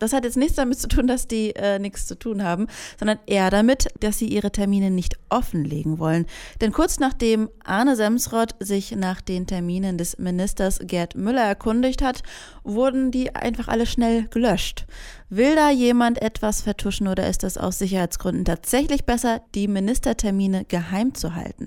Das hat jetzt nichts damit zu tun, dass die äh, nichts zu tun haben, sondern eher damit, dass sie ihre Termine nicht offenlegen wollen. Denn kurz nachdem Arne Semsrott sich nach den Terminen des Ministers Gerd Müller erkundigt hat, wurden die einfach alle schnell gelöscht. Will da jemand etwas vertuschen oder ist es aus Sicherheitsgründen tatsächlich besser, die Ministertermine geheim zu halten?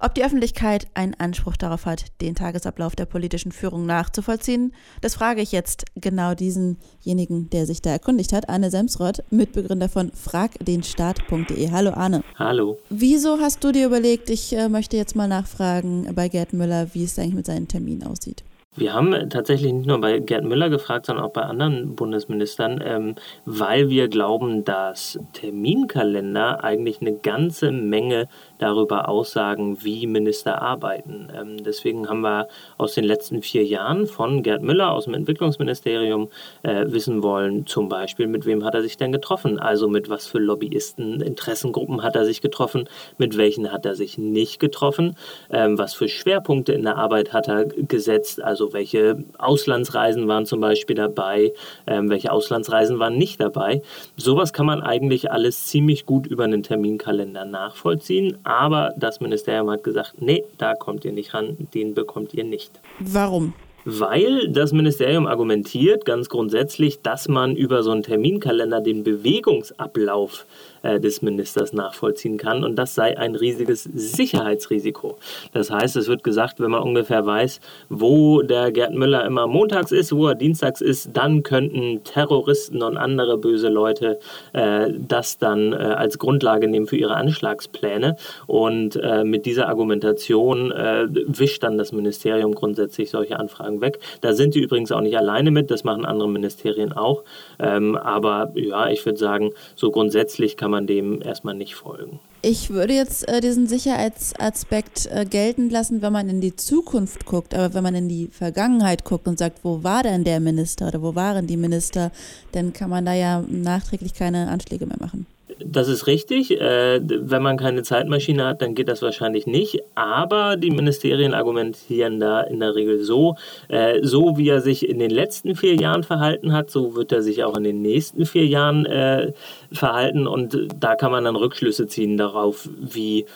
Ob die Öffentlichkeit einen Anspruch darauf hat, den Tagesablauf der politischen Führung nachzuvollziehen, das frage ich jetzt genau diesenjenigen, der sich da erkundigt hat, Arne Semsrott, Mitbegründer von fragdenstaat.de. Hallo Arne. Hallo. Wieso hast du dir überlegt, ich äh, möchte jetzt mal nachfragen bei Gerd Müller, wie es eigentlich mit seinen Terminen aussieht? Wir haben tatsächlich nicht nur bei Gerd Müller gefragt, sondern auch bei anderen Bundesministern, ähm, weil wir glauben, dass Terminkalender eigentlich eine ganze Menge darüber aussagen, wie Minister arbeiten. Ähm, deswegen haben wir aus den letzten vier Jahren von Gerd Müller aus dem Entwicklungsministerium äh, wissen wollen, zum Beispiel, mit wem hat er sich denn getroffen? Also mit was für Lobbyisten, Interessengruppen hat er sich getroffen, mit welchen hat er sich nicht getroffen, ähm, was für Schwerpunkte in der Arbeit hat er gesetzt, also welche Auslandsreisen waren zum Beispiel dabei, ähm, welche Auslandsreisen waren nicht dabei. Sowas kann man eigentlich alles ziemlich gut über einen Terminkalender nachvollziehen aber das Ministerium hat gesagt, nee, da kommt ihr nicht ran, den bekommt ihr nicht. Warum? Weil das Ministerium argumentiert ganz grundsätzlich, dass man über so einen Terminkalender den Bewegungsablauf äh, des Ministers nachvollziehen kann. Und das sei ein riesiges Sicherheitsrisiko. Das heißt, es wird gesagt, wenn man ungefähr weiß, wo der Gerd Müller immer montags ist, wo er dienstags ist, dann könnten Terroristen und andere böse Leute äh, das dann äh, als Grundlage nehmen für ihre Anschlagspläne. Und äh, mit dieser Argumentation äh, wischt dann das Ministerium grundsätzlich solche Anfragen weg. Da sind die übrigens auch nicht alleine mit, das machen andere Ministerien auch. Ähm, aber ja, ich würde sagen, so grundsätzlich kann man dem erstmal nicht folgen. Ich würde jetzt äh, diesen Sicherheitsaspekt äh, gelten lassen, wenn man in die Zukunft guckt. Aber wenn man in die Vergangenheit guckt und sagt, wo war denn der Minister oder wo waren die Minister, dann kann man da ja nachträglich keine Anschläge mehr machen. Das ist richtig. Äh, wenn man keine Zeitmaschine hat, dann geht das wahrscheinlich nicht. Aber die Ministerien argumentieren da in der Regel so, äh, so wie er sich in den letzten vier Jahren verhalten hat, so wird er sich auch in den nächsten vier Jahren äh, verhalten. Und da kann man dann Rückschlüsse ziehen darauf, wie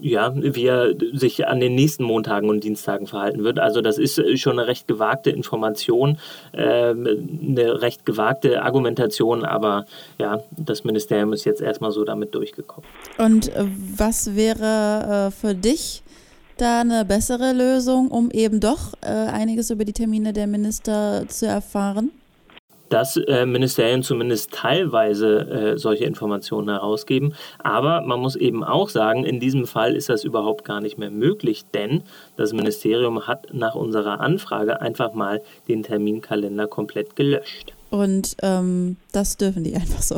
ja, wie er sich an den nächsten Montagen und Dienstagen verhalten wird. Also das ist schon eine recht gewagte Information, äh, eine recht gewagte Argumentation, aber ja, das Ministerium ist jetzt erstmal so damit durchgekommen. Und äh, was wäre äh, für dich da eine bessere Lösung, um eben doch äh, einiges über die Termine der Minister zu erfahren? Dass äh, Ministerien zumindest teilweise äh, solche Informationen herausgeben. Aber man muss eben auch sagen, in diesem Fall ist das überhaupt gar nicht mehr möglich, denn das Ministerium hat nach unserer Anfrage einfach mal den Terminkalender komplett gelöscht. Und ähm, das dürfen die einfach so.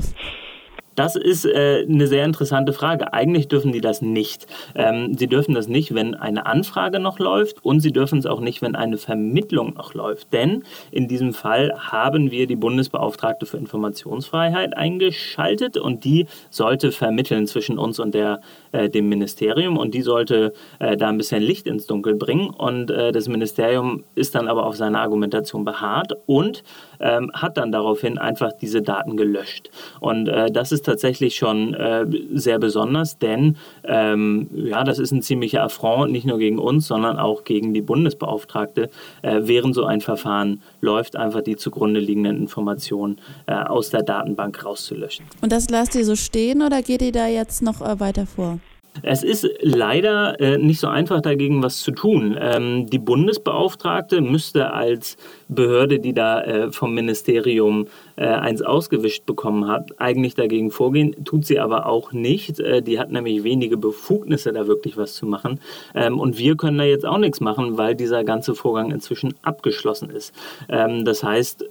Das ist äh, eine sehr interessante Frage. Eigentlich dürfen die das nicht. Ähm, sie dürfen das nicht, wenn eine Anfrage noch läuft und sie dürfen es auch nicht, wenn eine Vermittlung noch läuft. Denn in diesem Fall haben wir die Bundesbeauftragte für Informationsfreiheit eingeschaltet und die sollte vermitteln zwischen uns und der, äh, dem Ministerium und die sollte äh, da ein bisschen Licht ins Dunkel bringen. Und äh, das Ministerium ist dann aber auf seine Argumentation beharrt und ähm, hat dann daraufhin einfach diese Daten gelöscht. Und äh, das ist tatsächlich schon äh, sehr besonders, denn ähm, ja, das ist ein ziemlicher Affront, nicht nur gegen uns, sondern auch gegen die Bundesbeauftragte, äh, während so ein Verfahren läuft, einfach die zugrunde liegenden Informationen äh, aus der Datenbank rauszulöschen. Und das lasst ihr so stehen oder geht ihr da jetzt noch äh, weiter vor? Es ist leider äh, nicht so einfach dagegen was zu tun. Ähm, die Bundesbeauftragte müsste als Behörde, die da äh, vom Ministerium äh, eins ausgewischt bekommen hat, eigentlich dagegen vorgehen, tut sie aber auch nicht. Äh, die hat nämlich wenige Befugnisse, da wirklich was zu machen. Ähm, und wir können da jetzt auch nichts machen, weil dieser ganze Vorgang inzwischen abgeschlossen ist. Ähm, das heißt,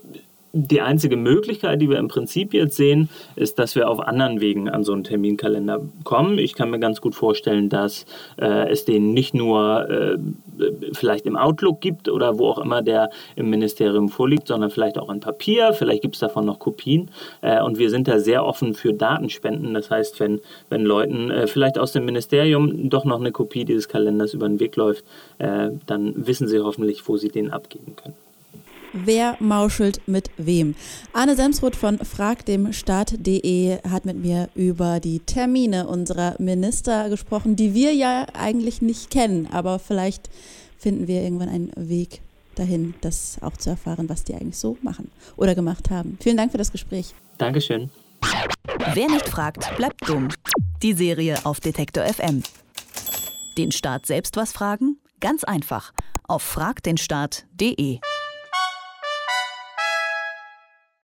die einzige Möglichkeit, die wir im Prinzip jetzt sehen, ist, dass wir auf anderen Wegen an so einen Terminkalender kommen. Ich kann mir ganz gut vorstellen, dass äh, es den nicht nur äh, vielleicht im Outlook gibt oder wo auch immer der im Ministerium vorliegt, sondern vielleicht auch in Papier. Vielleicht gibt es davon noch Kopien. Äh, und wir sind da sehr offen für Datenspenden. Das heißt, wenn, wenn Leuten äh, vielleicht aus dem Ministerium doch noch eine Kopie dieses Kalenders über den Weg läuft, äh, dann wissen sie hoffentlich, wo sie den abgeben können. Wer mauschelt mit wem? Arne Semsroth von fragdemstaat.de hat mit mir über die Termine unserer Minister gesprochen, die wir ja eigentlich nicht kennen, aber vielleicht finden wir irgendwann einen Weg dahin, das auch zu erfahren, was die eigentlich so machen oder gemacht haben. Vielen Dank für das Gespräch. Dankeschön. Wer nicht fragt, bleibt dumm. Die Serie auf Detektor FM. Den Staat selbst was fragen? Ganz einfach. Auf fragdenstaat.de.